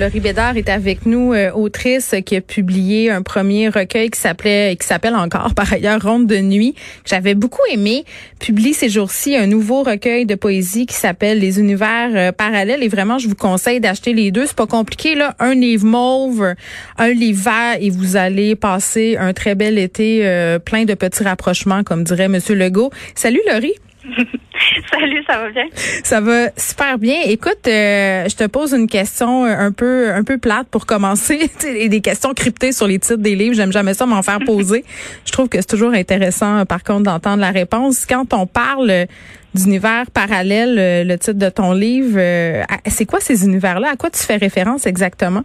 Laurie Bédard est avec nous, euh, autrice qui a publié un premier recueil qui s'appelait, qui s'appelle encore par ailleurs Ronde de nuit. que J'avais beaucoup aimé. Publie ces jours-ci un nouveau recueil de poésie qui s'appelle Les univers euh, parallèles. Et vraiment, je vous conseille d'acheter les deux. C'est pas compliqué là. Un livre mauve, un livre vert, et vous allez passer un très bel été euh, plein de petits rapprochements, comme dirait Monsieur Legault. Salut Laurie. Salut, ça va bien? Ça va super bien. Écoute, euh, je te pose une question un peu un peu plate pour commencer. des questions cryptées sur les titres des livres. J'aime jamais ça m'en faire poser. je trouve que c'est toujours intéressant, par contre, d'entendre la réponse. Quand on parle d'univers parallèle, euh, le titre de ton livre, euh, c'est quoi ces univers-là? À quoi tu fais référence exactement?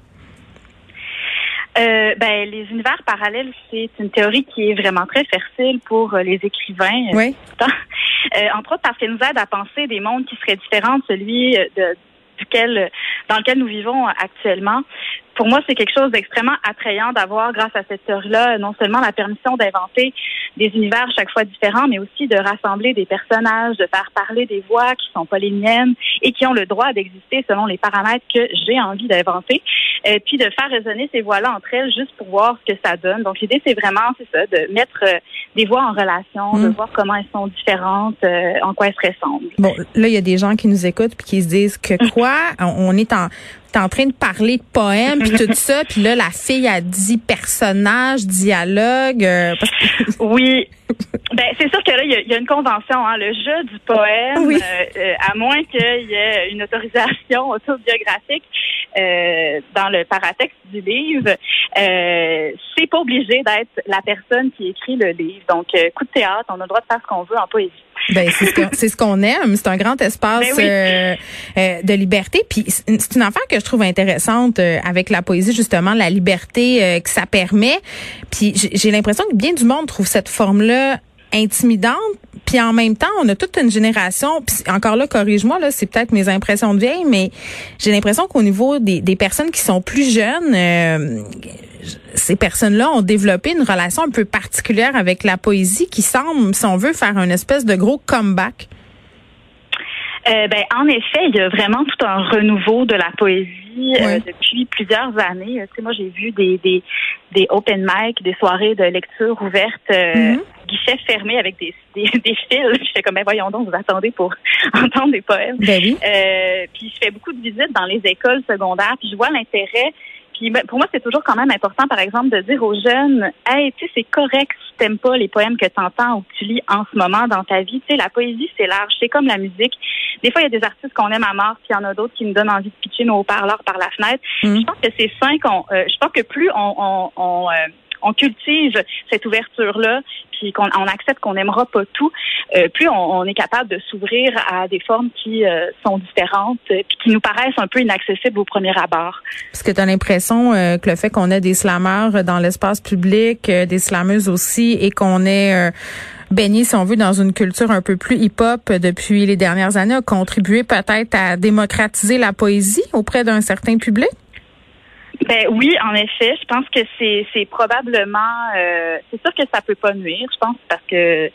Euh, ben, les univers parallèles, c'est une théorie qui est vraiment très fertile pour euh, les écrivains. Euh, oui. Euh, entre autres parce qu'elle nous aide à penser des mondes qui seraient différents de celui de, duquel, dans lequel nous vivons actuellement. Pour moi, c'est quelque chose d'extrêmement attrayant d'avoir, grâce à cette théorie-là, non seulement la permission d'inventer des univers chaque fois différents, mais aussi de rassembler des personnages, de faire parler des voix qui sont pas les miennes et qui ont le droit d'exister selon les paramètres que j'ai envie d'inventer, euh, puis de faire résonner ces voix-là entre elles juste pour voir ce que ça donne. Donc l'idée, c'est vraiment, c'est ça, de mettre euh, des voix en relation, de mm. voir comment elles sont différentes, euh, en quoi elles se ressemblent. Bon, là, il y a des gens qui nous écoutent puis qui se disent que quoi, on est en en train de parler de poèmes puis tout ça, puis là la fille a dit personnage, dialogue. Euh, oui. Ben c'est sûr que là il y, a une convention, hein, le jeu du poème, euh, euh, à moins qu'il y ait une autorisation autobiographique dans le paratexte du livre, c'est pas obligé d'être la personne qui écrit le livre. Donc coup de théâtre, on a le droit de faire ce qu'on veut en poésie. Ben c'est ce qu'on aime, c'est un grand espace ben euh, euh, de liberté. Puis c'est une affaire que je trouve intéressante euh, avec la poésie justement, la liberté que ça permet. Puis j'ai l'impression que bien du monde trouve cette forme-là intimidante. Puis en même temps, on a toute une génération. Encore là, corrige-moi là, c'est peut-être mes impressions de vieille, mais j'ai l'impression qu'au niveau des, des, personnes qui sont plus jeunes, euh, ces personnes-là ont développé une relation un peu particulière avec la poésie qui semble, si on veut, faire une espèce de gros comeback. Euh, ben, en effet, il y a vraiment tout un renouveau de la poésie euh, depuis plusieurs années. Tu sais, moi, j'ai vu des, des, des open mic, des soirées de lecture ouvertes, euh, mm-hmm. guichets fermés avec des, des, des fils. Je fais comme, ben, voyons donc, vous attendez pour entendre des poèmes. Ben oui. euh, puis je fais beaucoup de visites dans les écoles secondaires, puis je vois l'intérêt puis ben, pour moi, c'est toujours quand même important, par exemple, de dire aux jeunes, hey, tu sais, c'est correct si t'aimes pas les poèmes que tu entends ou que tu lis en ce moment dans ta vie. Tu sais, la poésie, c'est large, c'est comme la musique. Des fois, il y a des artistes qu'on aime à mort, puis il y en a d'autres qui nous donnent envie de pitcher nos haut-parleurs par la fenêtre. Mm. Je pense que c'est sain qu'on, euh, je pense que plus on, on, on, euh, on cultive cette ouverture-là, puis qu'on on accepte qu'on n'aimera pas tout, euh, plus on, est capable de s'ouvrir à des formes qui euh, sont différentes, euh, puis qui nous paraissent un peu inaccessibles au premier abord. Parce que tu as l'impression que le fait qu'on ait des slameurs dans l'espace public, des slameuses aussi, et qu'on ait baigné, si on veut, dans une culture un peu plus hip-hop depuis les dernières années, a contribué peut-être à démocratiser la poésie auprès d'un certain public? Ben oui, en effet, je pense que c'est c'est probablement euh, c'est sûr que ça peut pas nuire, je pense parce que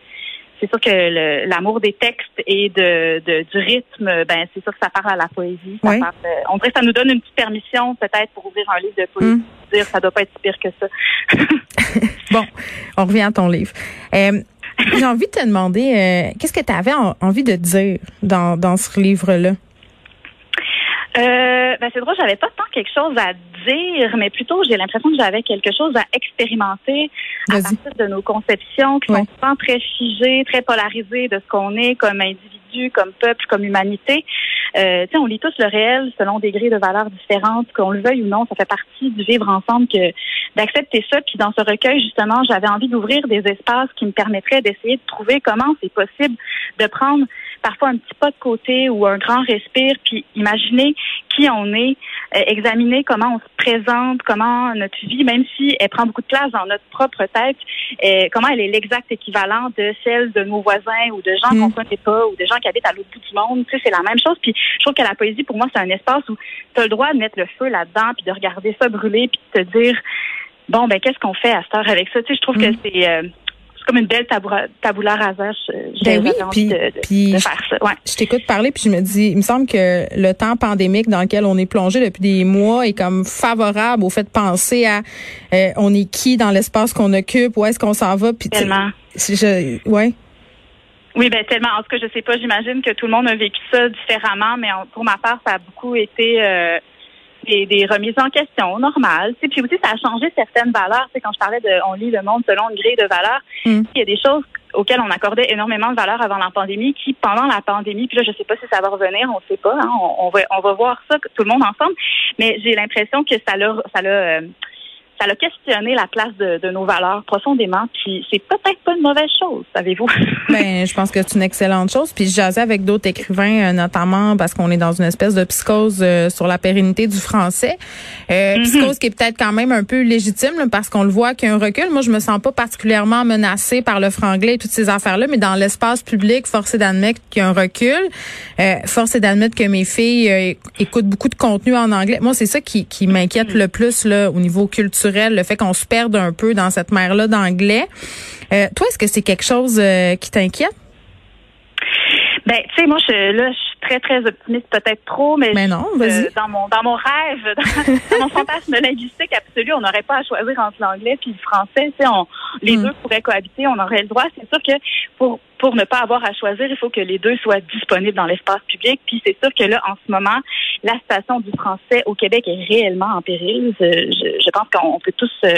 c'est sûr que l'amour des textes et de, de, du rythme, ben c'est sûr que ça parle à la poésie. Ça parle, on dirait que ça nous donne une petite permission peut-être pour ouvrir un livre de poésie, mm. dire ça doit pas être si pire que ça. bon, on revient à ton livre. Euh, j'ai envie de te demander, euh, qu'est-ce que tu avais envie de dire dans, dans ce livre-là? Euh, ben c'est drôle, j'avais pas tant quelque chose à dire, mais plutôt j'ai l'impression que j'avais quelque chose à expérimenter à partir de nos conceptions qui sont souvent très figées, très polarisées de ce qu'on est comme individu, comme peuple, comme humanité. Euh, on lit tous le réel selon des grilles de valeurs différentes, qu'on le veuille ou non, ça fait partie du vivre ensemble que d'accepter ça. Puis dans ce recueil, justement, j'avais envie d'ouvrir des espaces qui me permettraient d'essayer de trouver comment c'est possible de prendre parfois un petit pas de côté ou un grand respire, puis imaginer qui on est, euh, examiner comment on se présente, comment notre vie, même si elle prend beaucoup de place dans notre propre tête, euh, comment elle est l'exact équivalent de celle de nos voisins ou de gens qu'on mm. connaît pas ou de gens qui habitent à l'autre bout du monde. Tu sais, c'est la même chose. Puis je trouve que la poésie, pour moi, c'est un espace où tu as le droit de mettre le feu là-dedans, puis de regarder ça brûler, puis de te dire bon, ben qu'est-ce qu'on fait à cette heure avec ça? Tu sais, je trouve que mm. c'est euh, comme une belle taboula, taboula rasa. J'ai ben oui, envie de, faire ça. Ouais. Je t'écoute parler, puis je me dis, il me semble que le temps pandémique dans lequel on est plongé depuis des mois est comme favorable au fait de penser à euh, on est qui dans l'espace qu'on occupe, où est-ce qu'on s'en va. Puis, Tellement. Je, ouais. Oui, ben tellement. En tout cas, je sais pas. J'imagine que tout le monde a vécu ça différemment, mais pour ma part, ça a beaucoup été euh, des, des, remises en question normales. Puis aussi, ça a changé certaines valeurs. sais, quand je parlais de on lit le monde selon une grille de valeurs, mm. il y a des choses auxquelles on accordait énormément de valeur avant la pandémie, qui pendant la pandémie, puis là je sais pas si ça va revenir, on sait pas, hein, on, va on va voir ça tout le monde ensemble, mais j'ai l'impression que ça l'a ça l'a euh, ça a questionné la place de, nos valeurs profondément. Puis c'est peut-être pas une mauvaise chose, savez-vous. ben, je pense que c'est une excellente chose. Puis je jasais avec d'autres écrivains, euh, notamment parce qu'on est dans une espèce de psychose euh, sur la pérennité du français. Euh, mm-hmm. Psychose qui est peut-être quand même un peu légitime parce qu'on le voit qu'il y a un recul. Moi, je me sens pas particulièrement menacée par le franglais et toutes ces affaires-là, mais dans l'espace public, force est d'admettre qu'il y a un recul. Euh, force est d'admettre que mes filles écoutent beaucoup de contenu en anglais. Moi, c'est ça qui, qui m'inquiète le plus là au niveau culturel le fait qu'on se perde un peu dans cette mer-là d'anglais. Euh, toi, est-ce que c'est quelque chose euh, qui t'inquiète? Ben, tu sais, moi, je, là, je suis très, très optimiste, peut-être trop, mais, mais non, vas-y. dans mon, dans mon rêve, dans, mon fantasme linguistique absolu, on n'aurait pas à choisir entre l'anglais puis le français. Tu sais, on, les hmm. deux pourraient cohabiter, on aurait le droit. C'est sûr que pour pour ne pas avoir à choisir, il faut que les deux soient disponibles dans l'espace public. Puis c'est sûr que là, en ce moment, la situation du français au Québec est réellement en péril. Je, je pense qu'on peut tous euh,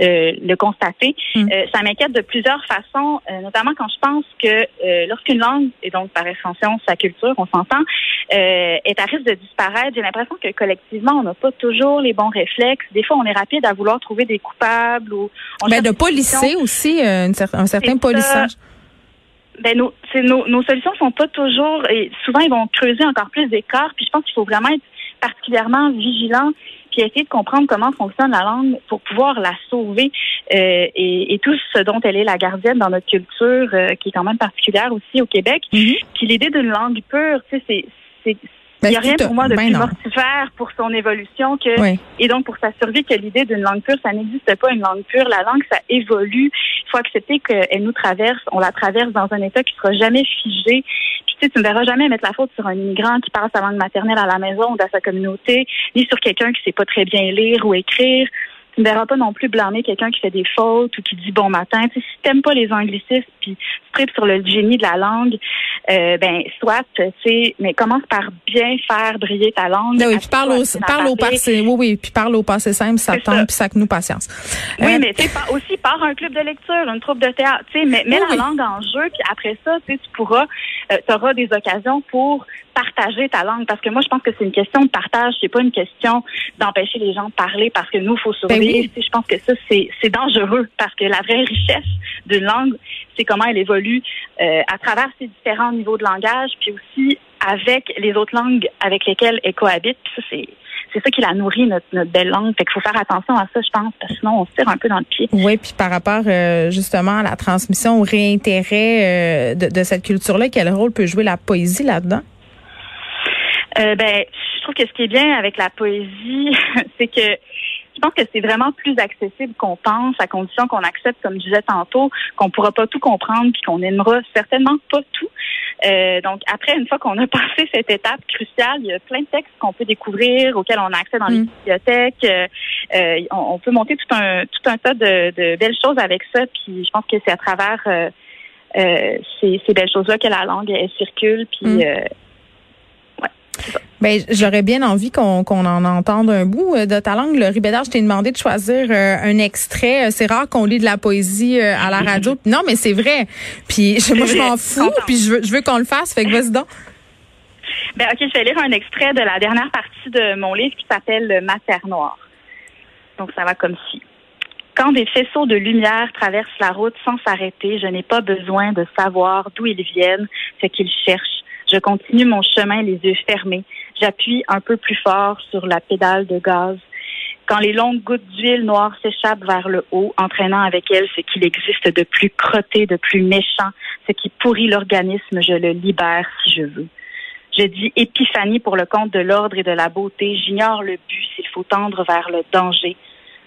euh, le constater. Mm. Euh, ça m'inquiète de plusieurs façons, notamment quand je pense que lorsqu'une langue, et donc par extension sa culture, on s'entend, est à risque de disparaître, j'ai l'impression que collectivement, on n'a pas toujours les bons réflexes. Des fois, on est rapide à vouloir trouver des coupables ou on ben, de policer aussi un certain polissage ben nos, nos, nos solutions sont pas toujours et souvent ils vont creuser encore plus d'écart. Puis je pense qu'il faut vraiment être particulièrement vigilant puis essayer de comprendre comment fonctionne la langue pour pouvoir la sauver euh, et, et, tout ce dont elle est la gardienne dans notre culture euh, qui est quand même particulière aussi au Québec. Mm-hmm. Puis l'idée d'une langue pure, tu sais, c'est il n'y a rien pour moi de ben plus mortifère pour son évolution que et donc pour sa survie que l'idée d'une langue pure, ça n'existe pas une langue pure. La langue, ça évolue. Il faut accepter qu'elle nous traverse. On la traverse dans un état qui sera jamais figé. Puis tu sais, tu ne verras jamais mettre la faute sur un immigrant qui parle sa langue maternelle à la maison ou dans sa communauté, ni sur quelqu'un qui sait pas très bien lire ou écrire tu ne verras pas non plus blâmer quelqu'un qui fait des fautes ou qui dit bon matin. Tu sais, si t'aimes pas les anglicismes puis sur le génie de la langue, euh, ben soit, tu sais, mais commence par bien faire briller ta langue. Ben oui, puis parle au, parle au passé, oui, oui, puis parle au passé simple, ça tombe, puis ça que nous patience. Oui, euh, mais tu sais, aussi par un club de lecture, une troupe de théâtre, tu sais, mets, mets la langue en jeu, puis après ça, tu pourras, euh, tu auras des occasions pour partager ta langue, parce que moi, je pense que c'est une question de partage, c'est pas une question d'empêcher les gens de parler parce que nous, faut ben survivre. Je pense que ça, c'est dangereux, parce que la vraie richesse d'une langue, c'est comment elle évolue euh, à travers ses différents niveaux de langage, puis aussi avec les autres langues avec lesquelles elle cohabite. ça, c'est c'est ça qui la nourrit, notre, notre belle langue. Fait qu'il faut faire attention à ça, je pense, parce que sinon on se tire un peu dans le pied. Oui, puis par rapport euh, justement à la transmission, au réintérêt euh, de, de, cette culture-là, quel rôle peut jouer la poésie là-dedans? Euh, ben, je trouve que ce qui est bien avec la poésie, c'est que je pense que c'est vraiment plus accessible qu'on pense, à condition qu'on accepte, comme je disais tantôt, qu'on pourra pas tout comprendre, puis qu'on n'aimera certainement pas tout. Euh, donc après, une fois qu'on a passé cette étape cruciale, il y a plein de textes qu'on peut découvrir, auxquels on a accès dans les mm. bibliothèques. Euh, euh, on, peut monter tout un tout un tas de, de, belles choses avec ça. Puis je pense que c'est à travers ces, ces, belles choses-là que la langue elle, circule. Puis mm. Ben, j'aurais bien envie qu'on en entende un bout euh, de ta langue. Le Ribédard, je t'ai demandé de choisir euh, un extrait. Euh, c'est rare qu'on lit de la poésie à la radio. Non, mais c'est vrai. Puis moi, je m'en fous. Puis je veux, je veux qu'on le fasse. Fait que vas-y donc. Ben, OK, je vais lire un extrait de la dernière partie de mon livre qui s'appelle Ma terre noire. Donc, ça va comme ci. Quand des faisceaux de lumière traversent la route sans s'arrêter, je n'ai pas besoin de savoir d'où ils viennent, ce qu'ils cherchent je continue mon chemin les yeux fermés. J'appuie un peu plus fort sur la pédale de gaz. Quand les longues gouttes d'huile noire s'échappent vers le haut, entraînant avec elles ce qu'il existe de plus crotté, de plus méchant, ce qui pourrit l'organisme, je le libère si je veux. Je dis épiphanie pour le compte de l'ordre et de la beauté. J'ignore le but s'il faut tendre vers le danger.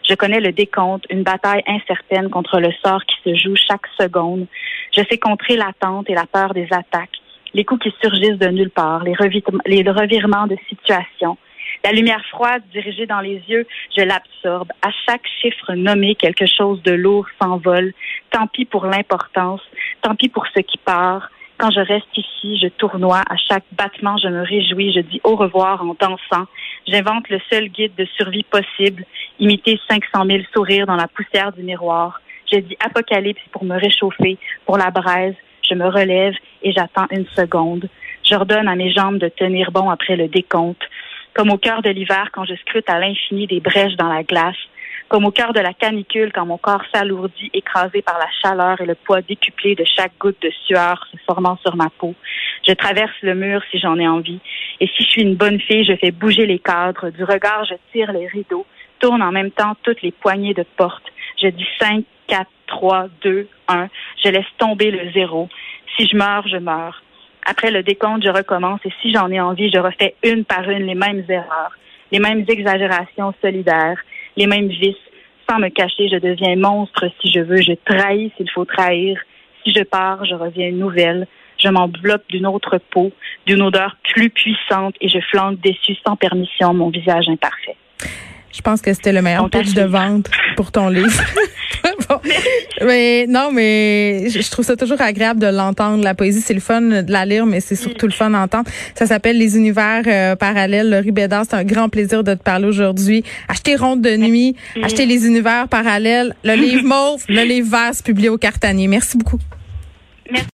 Je connais le décompte, une bataille incertaine contre le sort qui se joue chaque seconde. Je sais contrer l'attente et la peur des attaques, les coups qui surgissent de nulle part, les, revirements de situation. La lumière froide dirigée dans les yeux, je l'absorbe. À chaque chiffre nommé, quelque chose de lourd s'envole. Tant pis pour l'importance, tant pis pour ce qui part. Quand je reste ici, je tournoie. À chaque battement, je me réjouis. Je dis au revoir en dansant. J'invente le seul guide de survie possible. Imiter 500 000 sourires dans la poussière du miroir. Je dis apocalypse pour me réchauffer, pour la braise. Je me relève et j'attends une seconde. J'ordonne à mes jambes de tenir bon après le décompte. Comme au cœur de l'hiver quand je scrute à l'infini des brèches dans la glace comme au cœur de la canicule quand mon corps s'alourdit, écrasé par la chaleur et le poids décuplé de chaque goutte de sueur se formant sur ma peau. Je traverse le mur si j'en ai envie. Et si je suis une bonne fille, je fais bouger les cadres. Du regard, je tire les rideaux, tourne en même temps toutes les poignées de porte. Je dis 5, 4, 3, 2, 1. Je laisse tomber le zéro. Si je meurs, je meurs. Après le décompte, je recommence et si j'en ai envie, je refais une par une les mêmes erreurs, les mêmes exagérations solidaires, les mêmes vices. Sans me cacher, je deviens monstre si je veux, je trahis s'il faut trahir. Si je pars, je reviens nouvelle. Je m'enveloppe d'une autre peau, d'une odeur plus puissante et je flanque déçu sans permission mon visage imparfait. Je pense que c'était le meilleur pitch de vente pour ton livre. Mais non, mais je trouve ça toujours agréable de l'entendre. La poésie, c'est le fun de la lire, mais c'est surtout le fun d'entendre. Ça s'appelle Les univers euh, parallèles. Laurie Bédard, c'est un grand plaisir de te parler aujourd'hui. Achetez Ronde de nuit, achetez Les univers parallèles, le livre mauve, le livre vert, publié au Cartanier. Merci beaucoup.